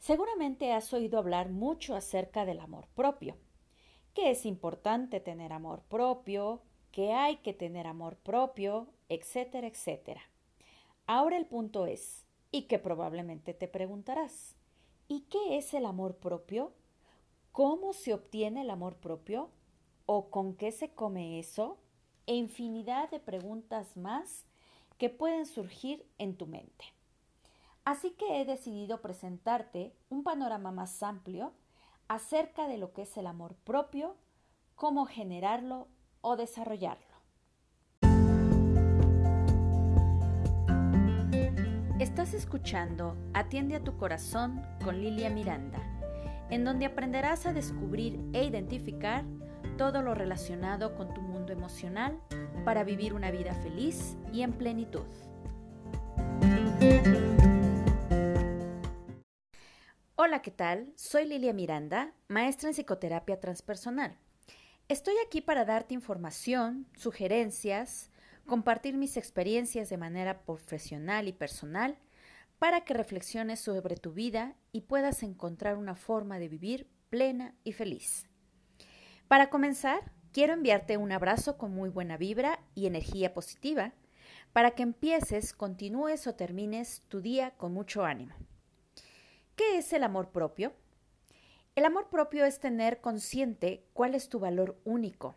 Seguramente has oído hablar mucho acerca del amor propio, que es importante tener amor propio, que hay que tener amor propio, etcétera, etcétera. Ahora el punto es, y que probablemente te preguntarás, ¿y qué es el amor propio? ¿Cómo se obtiene el amor propio? ¿O con qué se come eso? E infinidad de preguntas más que pueden surgir en tu mente. Así que he decidido presentarte un panorama más amplio acerca de lo que es el amor propio, cómo generarlo o desarrollarlo. Estás escuchando Atiende a tu corazón con Lilia Miranda, en donde aprenderás a descubrir e identificar todo lo relacionado con tu mundo emocional para vivir una vida feliz y en plenitud. Hola, ¿qué tal? Soy Lilia Miranda, maestra en psicoterapia transpersonal. Estoy aquí para darte información, sugerencias, compartir mis experiencias de manera profesional y personal para que reflexiones sobre tu vida y puedas encontrar una forma de vivir plena y feliz. Para comenzar, quiero enviarte un abrazo con muy buena vibra y energía positiva para que empieces, continúes o termines tu día con mucho ánimo. ¿Qué es el amor propio? El amor propio es tener consciente cuál es tu valor único.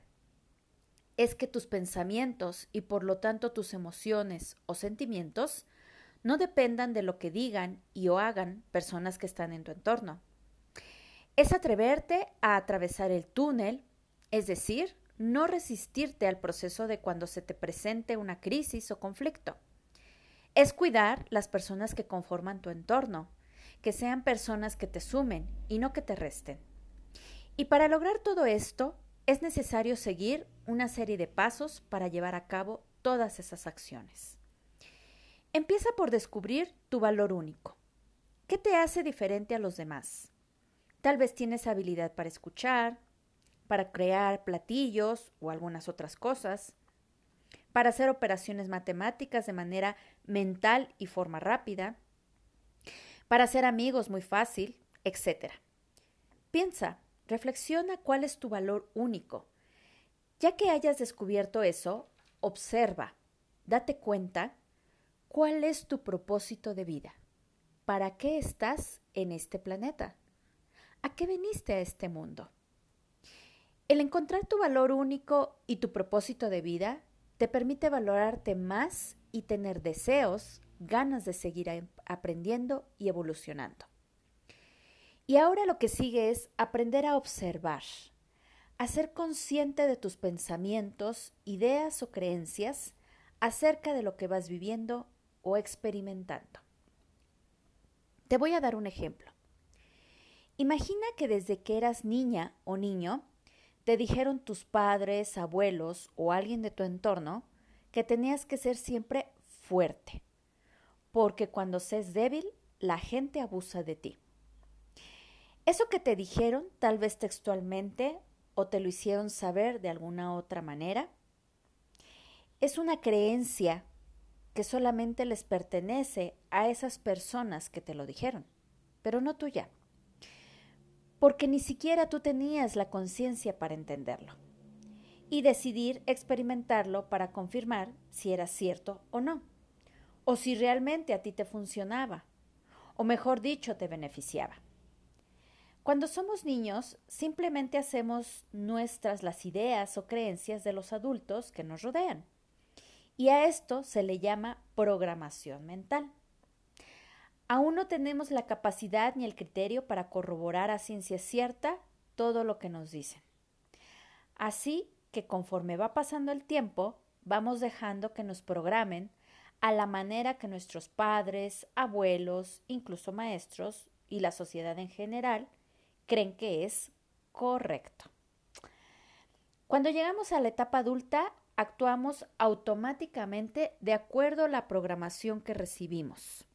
Es que tus pensamientos y por lo tanto tus emociones o sentimientos no dependan de lo que digan y o hagan personas que están en tu entorno. Es atreverte a atravesar el túnel, es decir, no resistirte al proceso de cuando se te presente una crisis o conflicto. Es cuidar las personas que conforman tu entorno, que sean personas que te sumen y no que te resten. Y para lograr todo esto, es necesario seguir una serie de pasos para llevar a cabo todas esas acciones. Empieza por descubrir tu valor único. ¿Qué te hace diferente a los demás? Tal vez tienes habilidad para escuchar, para crear platillos o algunas otras cosas, para hacer operaciones matemáticas de manera mental y forma rápida, para ser amigos muy fácil, etc. Piensa, reflexiona cuál es tu valor único. Ya que hayas descubierto eso, observa, date cuenta cuál es tu propósito de vida. ¿Para qué estás en este planeta? ¿A qué viniste a este mundo? El encontrar tu valor único y tu propósito de vida te permite valorarte más y tener deseos, ganas de seguir aprendiendo y evolucionando. Y ahora lo que sigue es aprender a observar, a ser consciente de tus pensamientos, ideas o creencias acerca de lo que vas viviendo o experimentando. Te voy a dar un ejemplo. Imagina que desde que eras niña o niño, te dijeron tus padres, abuelos o alguien de tu entorno que tenías que ser siempre fuerte, porque cuando seas débil, la gente abusa de ti. Eso que te dijeron, tal vez textualmente, o te lo hicieron saber de alguna otra manera, es una creencia que solamente les pertenece a esas personas que te lo dijeron, pero no tuya, porque ni siquiera tú tenías la conciencia para entenderlo y decidir experimentarlo para confirmar si era cierto o no o si realmente a ti te funcionaba, o mejor dicho, te beneficiaba. Cuando somos niños, simplemente hacemos nuestras las ideas o creencias de los adultos que nos rodean. Y a esto se le llama programación mental. Aún no tenemos la capacidad ni el criterio para corroborar a ciencia cierta todo lo que nos dicen. Así que conforme va pasando el tiempo, vamos dejando que nos programen a la manera que nuestros padres, abuelos, incluso maestros y la sociedad en general creen que es correcto. Cuando llegamos a la etapa adulta, actuamos automáticamente de acuerdo a la programación que recibimos,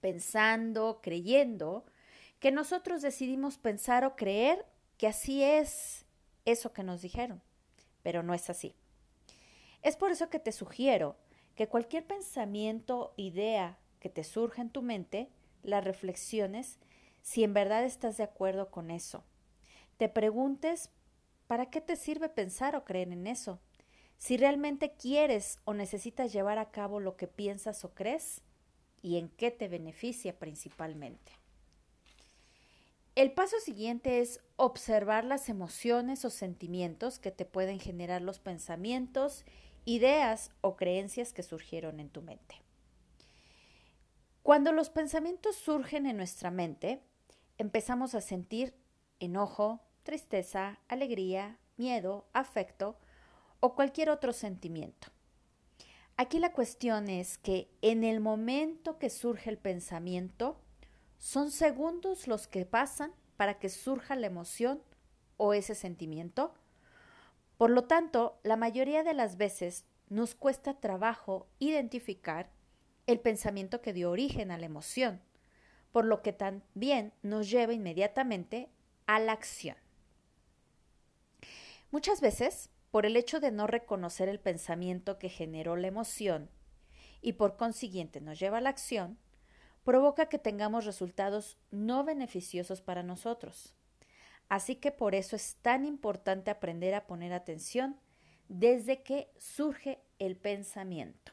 pensando, creyendo, que nosotros decidimos pensar o creer que así es eso que nos dijeron, pero no es así. Es por eso que te sugiero que cualquier pensamiento, idea que te surja en tu mente, las reflexiones, si en verdad estás de acuerdo con eso. Te preguntes ¿para qué te sirve pensar o creer en eso? Si realmente quieres o necesitas llevar a cabo lo que piensas o crees y en qué te beneficia principalmente. El paso siguiente es observar las emociones o sentimientos que te pueden generar los pensamientos, ideas o creencias que surgieron en tu mente. Cuando los pensamientos surgen en nuestra mente, empezamos a sentir enojo, tristeza, alegría, miedo, afecto o cualquier otro sentimiento. Aquí la cuestión es que en el momento que surge el pensamiento, son segundos los que pasan para que surja la emoción o ese sentimiento. Por lo tanto, la mayoría de las veces nos cuesta trabajo identificar el pensamiento que dio origen a la emoción, por lo que también nos lleva inmediatamente a la acción. Muchas veces, por el hecho de no reconocer el pensamiento que generó la emoción y por consiguiente nos lleva a la acción, provoca que tengamos resultados no beneficiosos para nosotros. Así que por eso es tan importante aprender a poner atención desde que surge el pensamiento.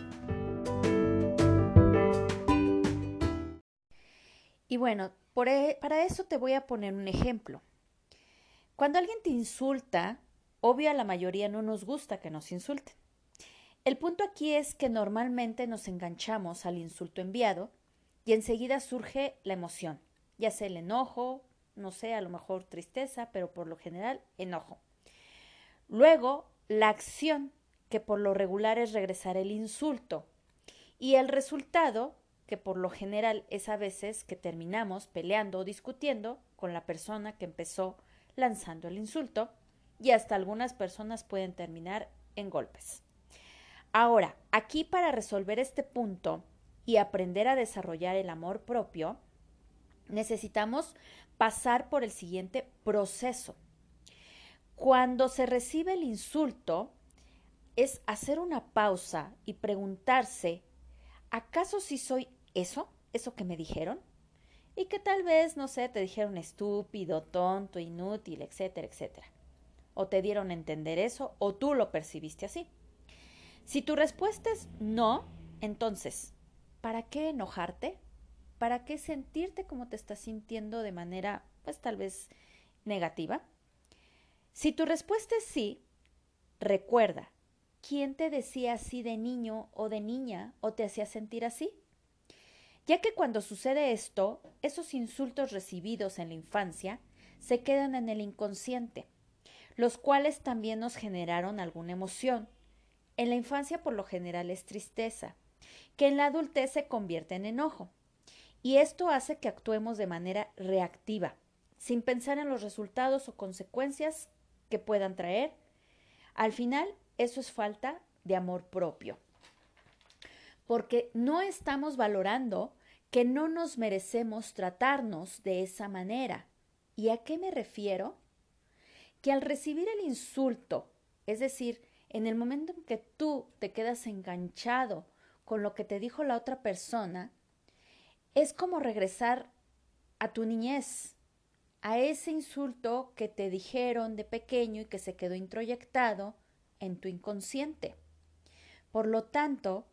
Y bueno, e, para eso te voy a poner un ejemplo. Cuando alguien te insulta, obvio a la mayoría no nos gusta que nos insulten. El punto aquí es que normalmente nos enganchamos al insulto enviado y enseguida surge la emoción, ya sea el enojo, no sé, a lo mejor tristeza, pero por lo general enojo. Luego, la acción, que por lo regular es regresar el insulto. Y el resultado, que por lo general es a veces que terminamos peleando o discutiendo con la persona que empezó lanzando el insulto y hasta algunas personas pueden terminar en golpes. Ahora, aquí para resolver este punto y aprender a desarrollar el amor propio, necesitamos pasar por el siguiente proceso. Cuando se recibe el insulto, es hacer una pausa y preguntarse, ¿acaso si soy eso, eso que me dijeron, y que tal vez, no sé, te dijeron estúpido, tonto, inútil, etcétera, etcétera. O te dieron a entender eso, o tú lo percibiste así. Si tu respuesta es no, entonces, ¿para qué enojarte? ¿Para qué sentirte como te estás sintiendo de manera, pues tal vez negativa? Si tu respuesta es sí, recuerda, ¿quién te decía así de niño o de niña o te hacía sentir así? Ya que cuando sucede esto, esos insultos recibidos en la infancia se quedan en el inconsciente, los cuales también nos generaron alguna emoción. En la infancia por lo general es tristeza, que en la adultez se convierte en enojo. Y esto hace que actuemos de manera reactiva, sin pensar en los resultados o consecuencias que puedan traer. Al final, eso es falta de amor propio porque no estamos valorando que no nos merecemos tratarnos de esa manera. ¿Y a qué me refiero? Que al recibir el insulto, es decir, en el momento en que tú te quedas enganchado con lo que te dijo la otra persona, es como regresar a tu niñez, a ese insulto que te dijeron de pequeño y que se quedó introyectado en tu inconsciente. Por lo tanto,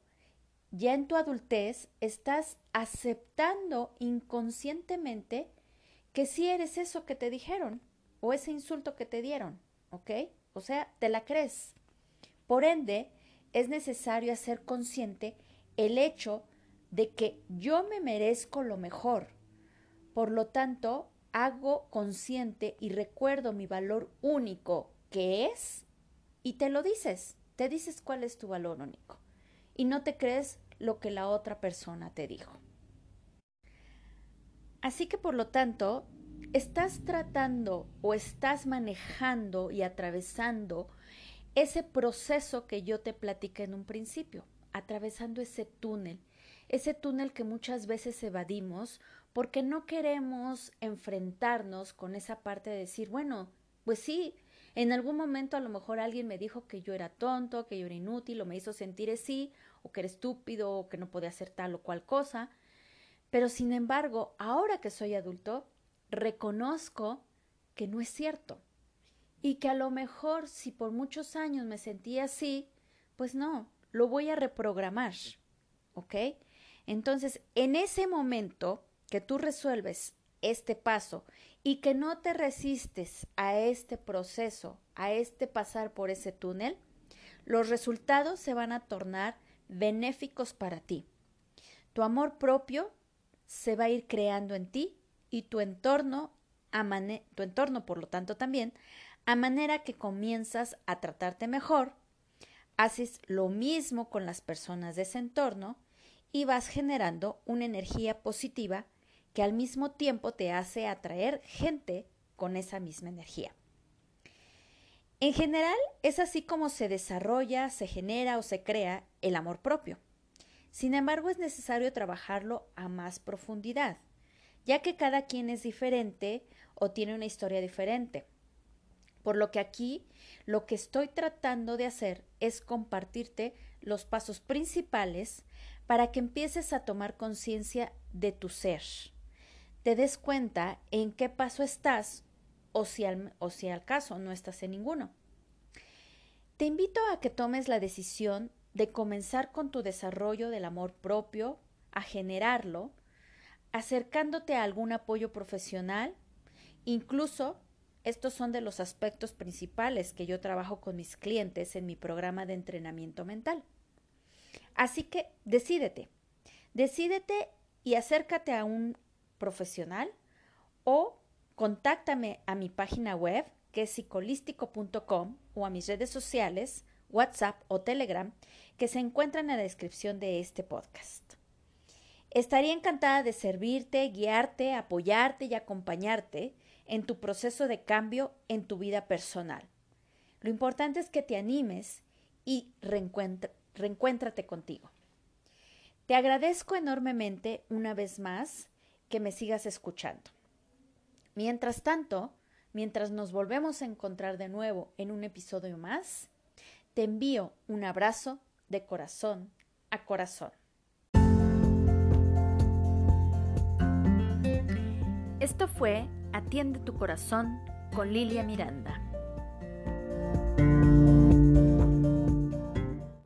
ya en tu adultez estás aceptando inconscientemente que sí eres eso que te dijeron o ese insulto que te dieron, ¿ok? O sea, te la crees. Por ende, es necesario hacer consciente el hecho de que yo me merezco lo mejor. Por lo tanto, hago consciente y recuerdo mi valor único que es y te lo dices, te dices cuál es tu valor único y no te crees lo que la otra persona te dijo. Así que por lo tanto, estás tratando o estás manejando y atravesando ese proceso que yo te platiqué en un principio, atravesando ese túnel, ese túnel que muchas veces evadimos porque no queremos enfrentarnos con esa parte de decir, bueno, pues sí, en algún momento a lo mejor alguien me dijo que yo era tonto, que yo era inútil, o me hizo sentir así, o que era estúpido, o que no podía hacer tal o cual cosa. Pero sin embargo, ahora que soy adulto, reconozco que no es cierto. Y que a lo mejor si por muchos años me sentí así, pues no, lo voy a reprogramar. ¿Ok? Entonces, en ese momento que tú resuelves este paso y que no te resistes a este proceso, a este pasar por ese túnel, los resultados se van a tornar benéficos para ti. Tu amor propio se va a ir creando en ti y tu entorno, tu entorno por lo tanto también, a manera que comienzas a tratarte mejor, haces lo mismo con las personas de ese entorno y vas generando una energía positiva que al mismo tiempo te hace atraer gente con esa misma energía. En general, es así como se desarrolla, se genera o se crea el amor propio. Sin embargo, es necesario trabajarlo a más profundidad, ya que cada quien es diferente o tiene una historia diferente. Por lo que aquí lo que estoy tratando de hacer es compartirte los pasos principales para que empieces a tomar conciencia de tu ser, te des cuenta en qué paso estás o si, al, o si al caso no estás en ninguno. Te invito a que tomes la decisión de comenzar con tu desarrollo del amor propio, a generarlo, acercándote a algún apoyo profesional, incluso estos son de los aspectos principales que yo trabajo con mis clientes en mi programa de entrenamiento mental. Así que decídete, decídete y acércate a un profesional o contáctame a mi página web que es psicolístico.com o a mis redes sociales, WhatsApp o Telegram que se encuentran en la descripción de este podcast. Estaría encantada de servirte, guiarte, apoyarte y acompañarte en tu proceso de cambio en tu vida personal. Lo importante es que te animes y reencuéntrate contigo. Te agradezco enormemente una vez más que me sigas escuchando. Mientras tanto, mientras nos volvemos a encontrar de nuevo en un episodio más, te envío un abrazo de corazón a corazón. Esto fue Atiende tu corazón con Lilia Miranda.